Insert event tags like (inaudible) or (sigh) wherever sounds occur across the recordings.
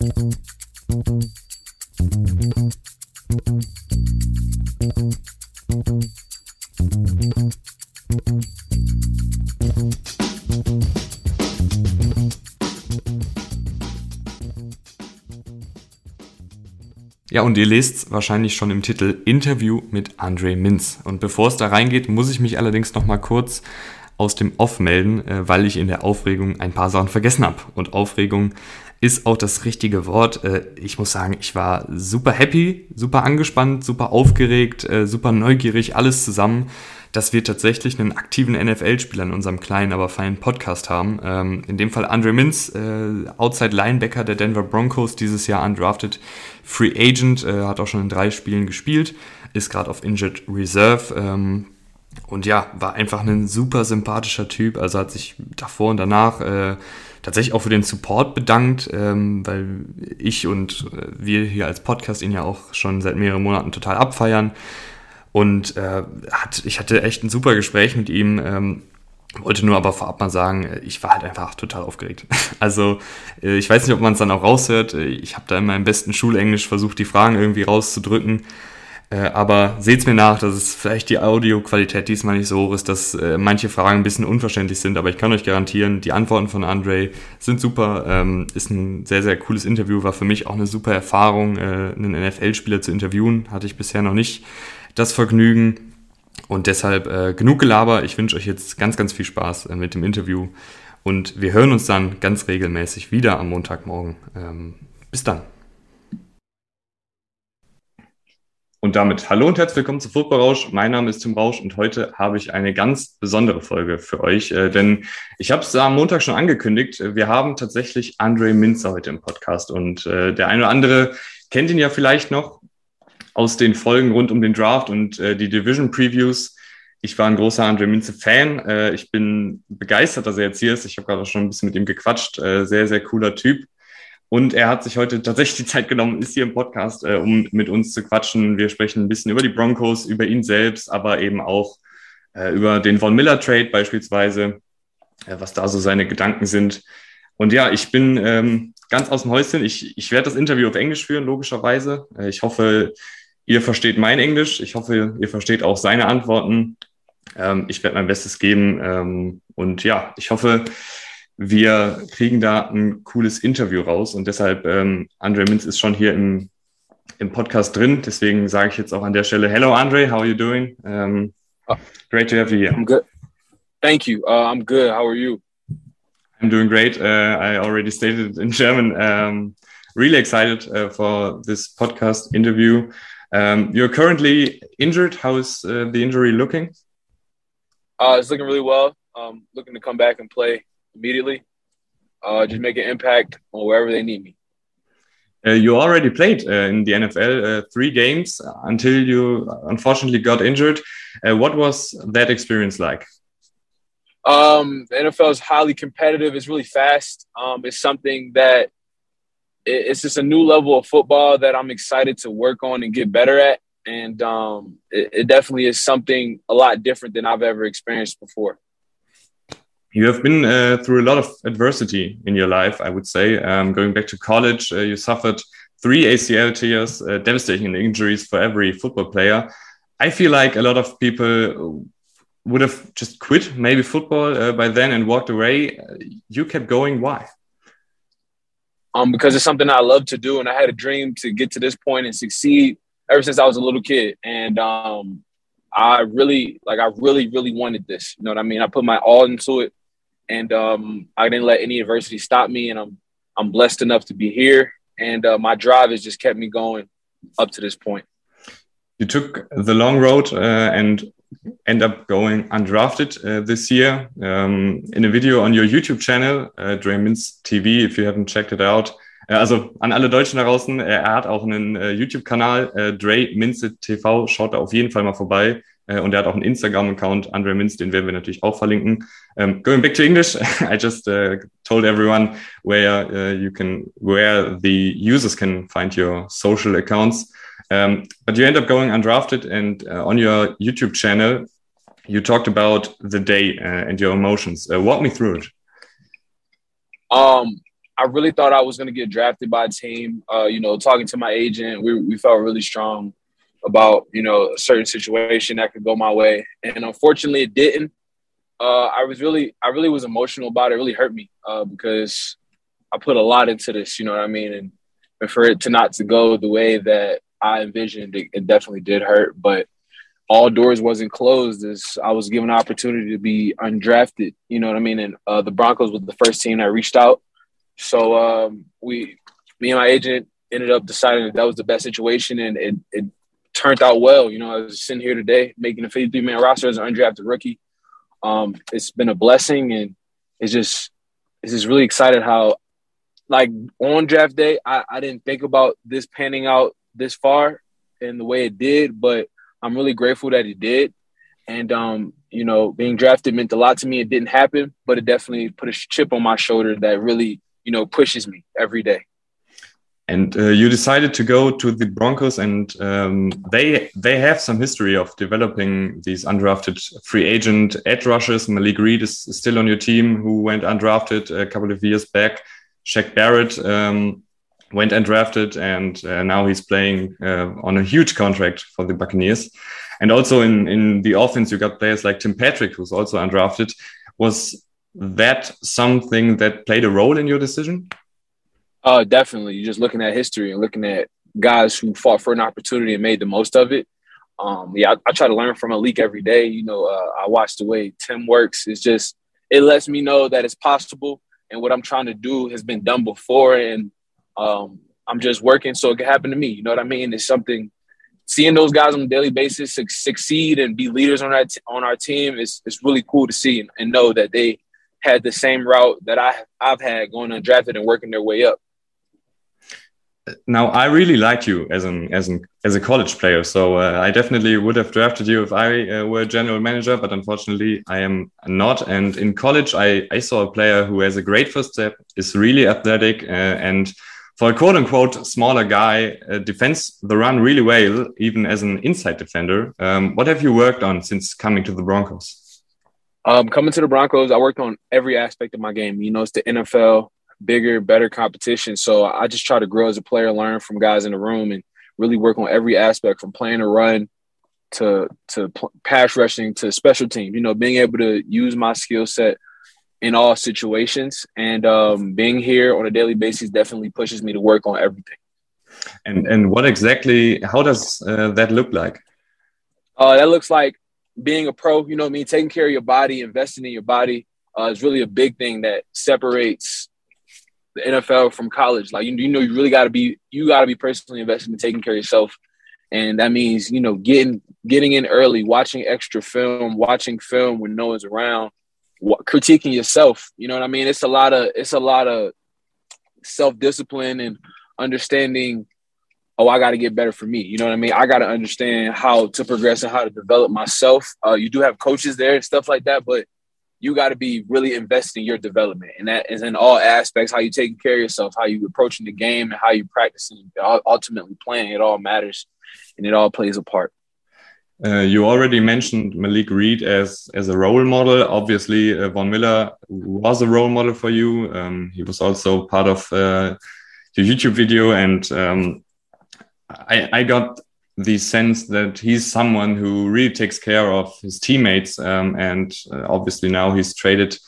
Ja, und ihr lest wahrscheinlich schon im Titel Interview mit Andre Minz. Und bevor es da reingeht, muss ich mich allerdings noch mal kurz aus dem Off melden, äh, weil ich in der Aufregung ein paar Sachen vergessen habe. Und Aufregung ist auch das richtige Wort. Äh, ich muss sagen, ich war super happy, super angespannt, super aufgeregt, äh, super neugierig, alles zusammen dass wir tatsächlich einen aktiven NFL-Spieler in unserem kleinen, aber feinen Podcast haben. Ähm, in dem Fall Andre Mintz, äh, Outside Linebacker der Denver Broncos, dieses Jahr undrafted Free Agent, äh, hat auch schon in drei Spielen gespielt, ist gerade auf Injured Reserve. Ähm, und ja, war einfach ein super sympathischer Typ. Also hat sich davor und danach äh, tatsächlich auch für den Support bedankt, ähm, weil ich und äh, wir hier als Podcast ihn ja auch schon seit mehreren Monaten total abfeiern. Und äh, hat, ich hatte echt ein super Gespräch mit ihm. Ähm, wollte nur aber vorab mal sagen, ich war halt einfach total aufgeregt. (laughs) Also äh, ich weiß nicht, ob man es dann auch raushört. Ich habe da in meinem besten Schulenglisch versucht, die Fragen irgendwie rauszudrücken. Äh, aber seht's mir nach, dass es vielleicht die Audioqualität diesmal nicht so hoch ist, dass äh, manche Fragen ein bisschen unverständlich sind. Aber ich kann euch garantieren, die Antworten von Andre sind super. Ähm, ist ein sehr, sehr cooles Interview. War für mich auch eine super Erfahrung, einen NFL-Spieler zu interviewen. Hatte ich bisher noch nicht das Vergnügen. Und deshalb äh, genug Gelaber. Ich wünsche euch jetzt ganz, ganz viel Spaß äh, mit dem Interview. Und wir hören uns dann ganz regelmäßig wieder am Montagmorgen. Ähm, bis dann. Und damit hallo und herzlich willkommen zu Football Rausch. Mein Name ist Tim Rausch und heute habe ich eine ganz besondere Folge für euch, äh, denn ich habe es am Montag schon angekündigt. Wir haben tatsächlich Andre Minzer heute im Podcast und äh, der eine oder andere kennt ihn ja vielleicht noch aus den Folgen rund um den Draft und äh, die Division Previews. Ich war ein großer Andre Minze-Fan. Äh, ich bin begeistert, dass er jetzt hier ist. Ich habe gerade schon ein bisschen mit ihm gequatscht. Äh, sehr, sehr cooler Typ. Und er hat sich heute tatsächlich die Zeit genommen, ist hier im Podcast, äh, um mit uns zu quatschen. Wir sprechen ein bisschen über die Broncos, über ihn selbst, aber eben auch äh, über den Von Miller Trade beispielsweise, äh, was da so seine Gedanken sind. Und ja, ich bin ähm, ganz aus dem Häuschen. Ich, ich werde das Interview auf Englisch führen, logischerweise. Äh, ich hoffe, Ihr versteht mein Englisch. Ich hoffe, ihr versteht auch seine Antworten. Ähm, ich werde mein Bestes geben. Ähm, und ja, ich hoffe, wir kriegen da ein cooles Interview raus. Und deshalb, ähm, Andre Mintze ist schon hier im, im Podcast drin. Deswegen sage ich jetzt auch an der Stelle, Hello Andre, how are you doing? Um, great to have you here. I'm good. Thank you. Uh, I'm good. How are you? I'm doing great. Uh, I already stated in German. Um, really excited uh, for this podcast interview. Um, you're currently injured. How is uh, the injury looking? Uh, it's looking really well. Um, looking to come back and play immediately. Uh, just make an impact on wherever they need me. Uh, you already played uh, in the NFL uh, three games until you unfortunately got injured. Uh, what was that experience like? Um, the NFL is highly competitive. It's really fast. Um, it's something that it's just a new level of football that I'm excited to work on and get better at. And um, it, it, definitely is something a lot different than I've ever experienced before. You have been uh, through a lot of adversity in your life, I would say. Um, going back to college, uh, you suffered three ACL tears, uh, devastating injuries for every football player. I feel like a lot of people would have just quit maybe football uh, by then and walked away. You kept going. Why? um, because it's something I love to do, and I had a dream to get to this point and succeed ever since I was a little kid. And um, I really, like, I really, really wanted this. You know what I mean? I put my all into it, and um, I didn't let any adversity stop me. And I'm, I'm blessed enough to be here, and uh, my drive has just kept me going up to this point. You took the long road uh, and end up going undrafted uh, this year. Um, in a video on your YouTube channel, uh, Dre Mintze TV, if you haven't checked it out. Uh, also an alle Deutschen da draußen, er hat auch einen uh, YouTube-Kanal, uh, Dre Mintze TV, schaut da auf jeden Fall mal vorbei. Uh, und er hat auch einen Instagram-Account, Andre Mintze, den werden wir natürlich auch verlinken. Um, going back to English, (laughs) I just uh, told everyone where uh, you can, where the users can find your social accounts. Um, but you end up going undrafted, and uh, on your YouTube channel, you talked about the day uh, and your emotions. Uh, walk me through it. Um, I really thought I was going to get drafted by a team. You know, talking to my agent, we, we felt really strong about, you know, a certain situation that could go my way. And unfortunately, it didn't. Uh, I was really, I really was emotional about it. It really hurt me uh, because I put a lot into this, you know what I mean? And, and for it to not to go the way that I envisioned, it, it definitely did hurt. But all doors wasn't closed as I was given an opportunity to be undrafted. You know what I mean? And uh, the Broncos was the first team that reached out. So um, we, me and my agent, ended up deciding that that was the best situation, and it, it turned out well. You know, I was sitting here today making a 53 man roster as an undrafted rookie. Um, it's been a blessing, and it's just it's just really excited how, like on draft day, I, I didn't think about this panning out this far and the way it did, but I'm really grateful that it did. And um, you know, being drafted meant a lot to me. It didn't happen, but it definitely put a chip on my shoulder that really, you know, pushes me every day. And uh, you decided to go to the Broncos, and um, they they have some history of developing these undrafted free agent edge rushers. Malik Reed is still on your team, who went undrafted a couple of years back. Shaq Barrett um, went undrafted, and uh, now he's playing uh, on a huge contract for the Buccaneers. And also in in the offense, you got players like Tim Patrick, who's also undrafted. Was that something that played a role in your decision? Uh, definitely. You're just looking at history and looking at guys who fought for an opportunity and made the most of it. Um, yeah, I, I, try to learn from Malik every day. You know, uh, I watch the way Tim works. It's just it lets me know that it's possible, and what I'm trying to do has been done before, and um, I'm just working so it can happen to me. You know what I mean? It's something seeing those guys on a daily basis su- succeed and be leaders on our t- on our team is it's really cool to see and, and, know that they had the same route that I I've had going undrafted and working their way up. Now I really like you as an as an as a college player, so uh, I definitely would have drafted you if I uh, were general manager. But unfortunately, I am not. And in college, I I saw a player who has a great first step, is really athletic, uh, and for a quote unquote smaller guy, uh, defends the run really well, even as an inside defender. Um, what have you worked on since coming to the Broncos? Um, coming to the Broncos, I worked on every aspect of my game. You know, it's the NFL, bigger, better competition. So I just try to grow as a player, learn from guys in the room, and really work on every aspect from playing a run to to pass rushing to special team. You know, being able to use my skill set in all situations. And um, being here on a daily basis definitely pushes me to work on everything. And and what exactly? How does uh, that look like? Uh, that looks like being a pro. You know, I mean, taking care of your body, investing in your body uh, is really a big thing that separates the NFL from college. Like you, you know, you really got to be you got to be personally invested in taking care of yourself, and that means you know getting getting in early, watching extra film, watching film when no one's around, critiquing yourself. You know what I mean? It's a lot of it's a lot of self discipline and understanding. Oh, I got to get better for me. You know what I mean? I got to understand how to progress and how to develop myself. Uh, you do have coaches there and stuff like that, but you got to be really investing your development, and that is in all aspects. How you taking care of yourself, how you approaching the game, and how you practicing. Ultimately, playing it all matters, and it all plays a part. Uh, you already mentioned Malik Reed as as a role model. Obviously, uh, Von Miller was a role model for you. Um, he was also part of uh, your YouTube video, and um, I, I, got the sense that he's someone who really takes care of his teammates. Um, and uh, obviously, now he's traded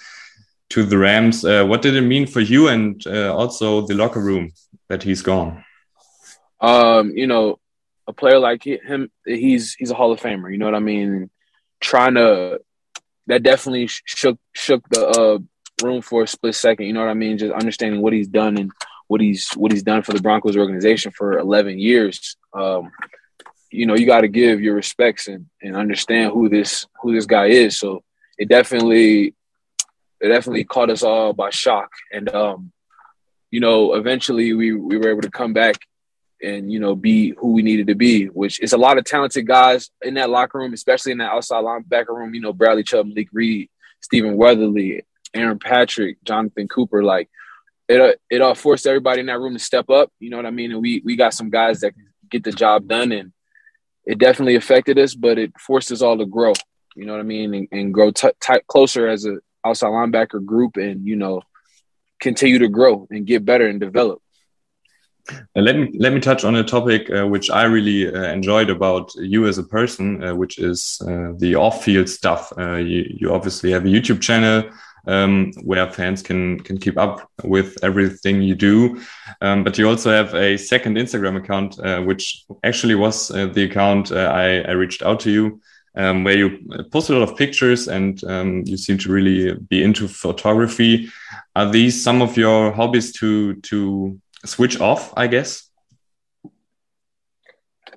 to the Rams. Uh, what did it mean for you and uh, also the locker room that he's gone? Um, you know, a player like him, he's he's a Hall of Famer. You know what I mean? Trying to that definitely shook shook the uh, room for a split second. You know what I mean? Just understanding what he's done and what he's what he's done for the Broncos organization for 11 years. Um, you know, you got to give your respects and, and understand who this who this guy is. So it definitely it definitely caught us all by shock. And um, you know, eventually we we were able to come back and you know be who we needed to be, which is a lot of talented guys in that locker room, especially in that outside linebacker room. You know, Bradley Chubb, Malik Reed, Stephen Weatherly, Aaron Patrick, Jonathan Cooper. Like it, it all forced everybody in that room to step up. You know what I mean? And we we got some guys that can get the job done, and it definitely affected us, but it forced us all to grow. You know what I mean? And, and grow t- t- closer as a outside linebacker group, and you know continue to grow and get better and develop. Uh, let me let me touch on a topic uh, which I really uh, enjoyed about you as a person, uh, which is uh, the off-field stuff. Uh, you, you obviously have a YouTube channel um, where fans can can keep up with everything you do, um, but you also have a second Instagram account, which actually was the account I, I, reached out to you. Um, where you post a lot of pictures and um, you seem to really be into photography. Are these some of your hobbies to to switch off, I guess?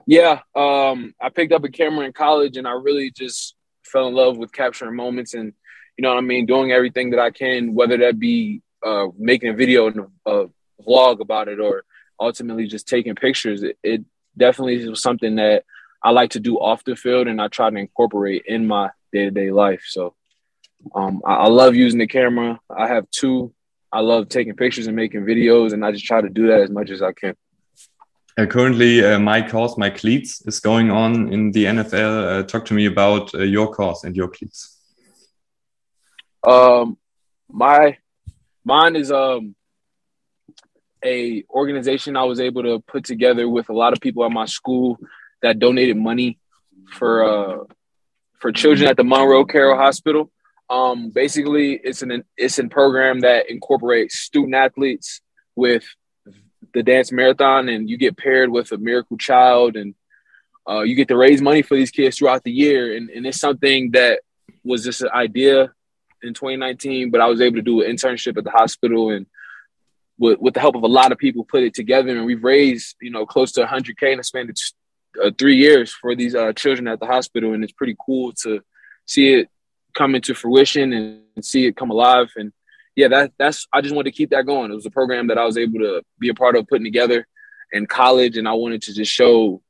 Yeah, um, I picked up a camera in college, and I really just fell in love with capturing moments, and you know what I mean, doing everything that I can, whether that be uh, making a video and a vlog about it, or ultimately just taking pictures. It, it definitely was something that I like to do off the field, and I try to incorporate in my day to day life. So um, I, I, love using the camera. I have two I love taking pictures and making videos, and I just try to do that as much as I can. Uh, currently, uh, my cause, my cleats, is going on in the NFL. Uh, talk to me about uh, your cause and your cleats. Um, my mine is um a organization I was able to put together with a lot of people at my school that donated money for uh for children at the Monroe Carell Hospital. Um, basically, it's an it's a program that incorporates student athletes with the dance marathon, and you get paired with a miracle child, and uh, you get to raise money for these kids throughout the year. And, and it's something that was just an idea in 2019, but I was able to do an internship at the hospital and with, with the help of a lot of people put it together. And we've raised, you know, close to 100K in a span of uh, three years for these uh, children at the hospital. And it's pretty cool to see it come into fruition and, and see it come alive. And yeah, that that's I just wanted to keep that going. It was a program that I was able to be a part of putting together in college, and I wanted to just show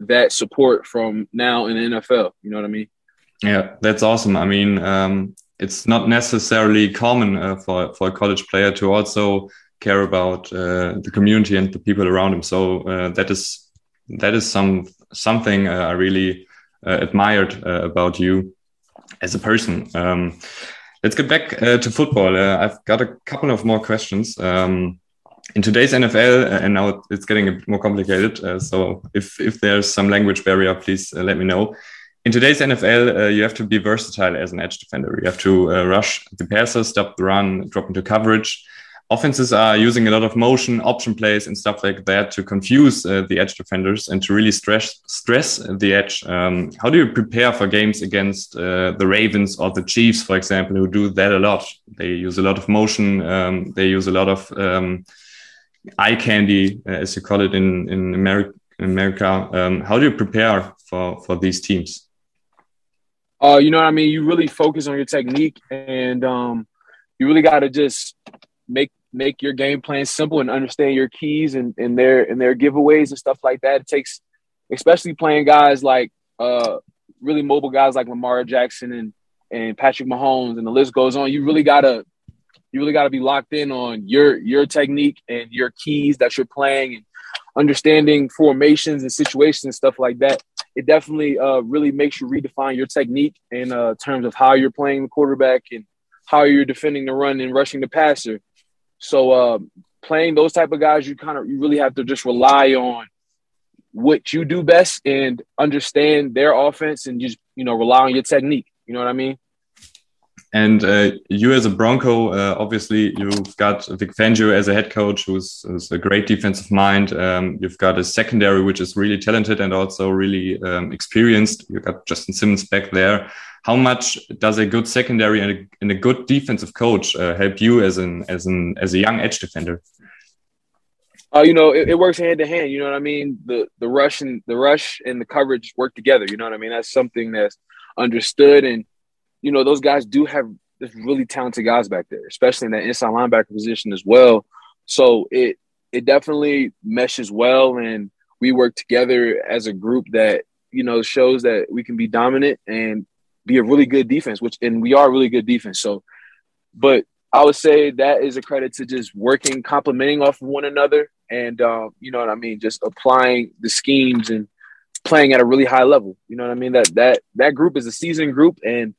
that support from now in the NFL. You know what I mean? Yeah, that's awesome. I mean, um, it's not necessarily common uh, for for a college player to also care about uh, the community and the people around him. So uh, that is that is some something uh, I really uh, admired uh, about you as a person. Um, let's get back to football. I've got a couple of more questions. Um, in today's NFL, and now it's getting a bit more complicated. So if if there's some language barrier, please let me know. In today's NFL, uh, you have to be versatile as an edge defender. You have to rush the passer, stop the run, drop into coverage offenses are using a lot of motion, option plays, and stuff like that to confuse uh, the edge defenders and to really stress stress the edge. Um, how do you prepare for games against uh, the Ravens or the Chiefs, for example, who do that a lot? They use a lot of motion. Um, they use a lot of um, eye candy, uh, as you call it in in America. America. Um, how do you prepare for for these teams? Uh, you know what I mean. You really focus on your technique, and um, you really got to just make make your game plan simple and understand your keys and, and their and their giveaways and stuff like that. It takes, especially playing guys like uh, really mobile guys like Lamar Jackson and and Patrick Mahomes and the list goes on. You really gotta you really gotta be locked in on your your technique and your keys that you're playing and understanding formations and situations and stuff like that. It definitely uh, really makes you redefine your technique in uh, terms of how you're playing the quarterback and how you're defending the run and rushing the passer. So uh, playing those type of guys, you kind of you really have to just rely on what you do best and understand their offense and just you know rely on your technique. You know what I mean? And uh, you, as a Bronco, uh, obviously you've got Vic Fangio as a head coach, who's, who's a great defensive mind. Um, you've got a secondary which is really talented and also really um, experienced. You've got Justin Simmons back there how much does a good secondary and a, and a good defensive coach uh, help you as an as an as a young edge defender? Uh, you know, it, it, works hand to hand. You know what I mean? The the rush and the rush and the coverage work together. You know what I mean? That's something that's understood, and you know those guys do have this really talented guys back there, especially in that inside linebacker position as well. So it it definitely meshes well, and we work together as a group that you know shows that we can be dominant and be a really good defense, which and we are a really good defense. So, but I would say that is a credit to just working, complementing off of one another, and um, you know what I mean, just applying the schemes and playing at a really high level. You know what I mean? That that that group is a seasoned group, and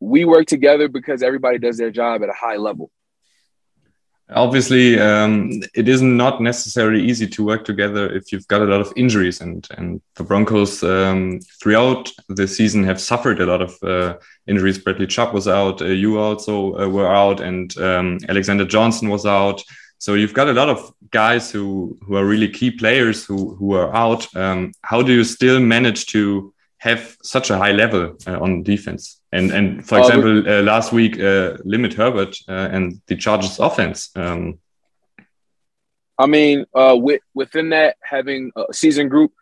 we work together because everybody does their job at a high level. Obviously, um, it is not necessarily easy to work together if you've got a lot of injuries, and and the Broncos um, throughout the season have suffered a lot of uh, injuries. Bradley Chubb was out, uh, you also uh, were out, and um, Alexander Johnson was out. So you've got a lot of guys who who are really key players who who are out. Um, how do you still manage to have such a high level uh, on defense? And and for uh, example, uh, last week, uh, limit Herbert uh, and the Chargers offense. Um, I mean, uh, with, within that, having a season group,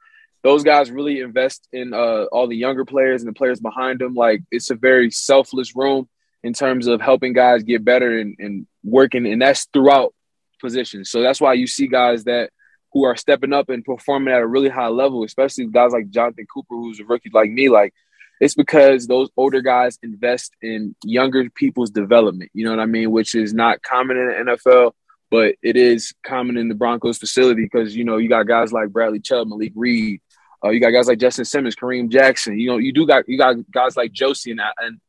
those guys really invest in all the younger players and the players behind them. Like it's a very selfless room in terms of helping guys get better and, and working, and that's throughout positions. So that's why you see guys that who are stepping up and performing at a really high level, especially guys like Jonathan Cooper, who's a rookie like me. Like it's because those older guys invest in younger people's development. You know what I mean? Which is not common in the NFL, but it is common in the Broncos facility because you know you got guys like Bradley Chubb, Malik Reed, uh, you got guys like Justin Simmons, Kareem Jackson. You know, you do got you got guys like Josey and and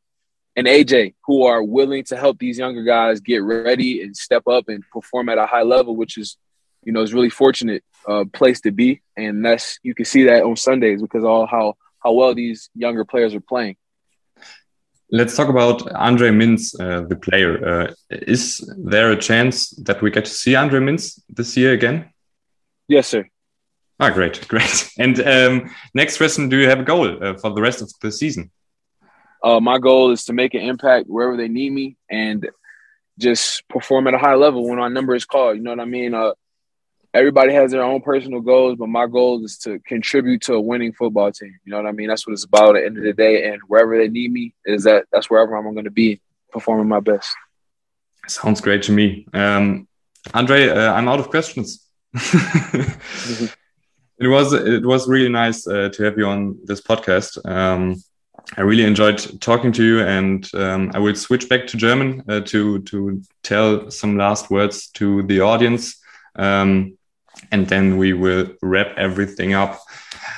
and AJ who are willing to help these younger guys get ready and step up and perform at a high level, which is you know it's really fortunate uh, place to be, and that's you can see that on Sundays because all how how well these younger players are playing. Let's talk about Andre Mintze, uh, the player. Uh, is there a chance that we get to see Andre Mintze this year again? Yes, sir. Ah, great, (laughs) great. And um, next question: Do you have a goal uh, for the rest of the season? Uh, my goal is to make an impact wherever they need me and just perform at a high level when our number is called. You know what I mean? Uh, everybody has their own personal goals, but my goal is to contribute to a winning football team. You know what I mean? That's what it's about at the end of the day. And wherever they need me, is that that's wherever I'm going to be performing my best. Sounds great to me. Um, Andre, uh, I'm out of questions. mm-hmm. (laughs) It was it was really nice uh, to have you on this podcast. Um, I really enjoyed talking to you, and um, I will switch back to German uh, to to tell some last words to the audience. Um, and then we will wrap everything up.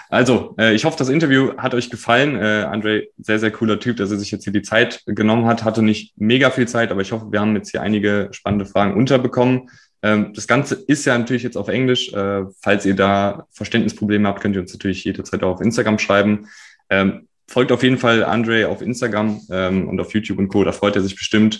Also, äh, ich hoffe, das Interview hat euch gefallen. Äh, Andre, sehr, sehr cooler Typ, dass er sich jetzt hier die Zeit genommen hat. Hatte nicht mega viel Zeit, aber ich hoffe, wir haben jetzt hier einige spannende Fragen unterbekommen. Ähm, das Ganze ist ja natürlich jetzt auf Englisch. Äh, falls ihr da Verständnisprobleme habt, könnt ihr uns natürlich jederzeit auch auf Instagram schreiben. Ähm, folgt auf jeden Fall Andre auf Instagram ähm, und auf YouTube und Co. Da freut er sich bestimmt.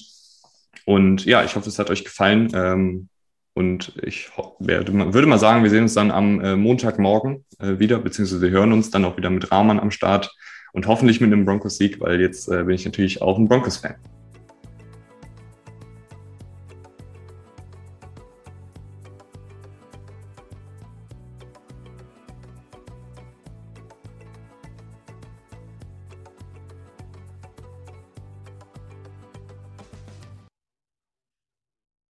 Und ja, ich hoffe, es hat euch gefallen. Und ich würde mal sagen, wir sehen uns dann am äh, Montagmorgen äh, wieder, beziehungsweise wir hören uns dann auch wieder mit Rahman am Start und hoffentlich mit einem Broncos-Sieg, weil jetzt äh, bin ich natürlich auch ein Broncos-Fan.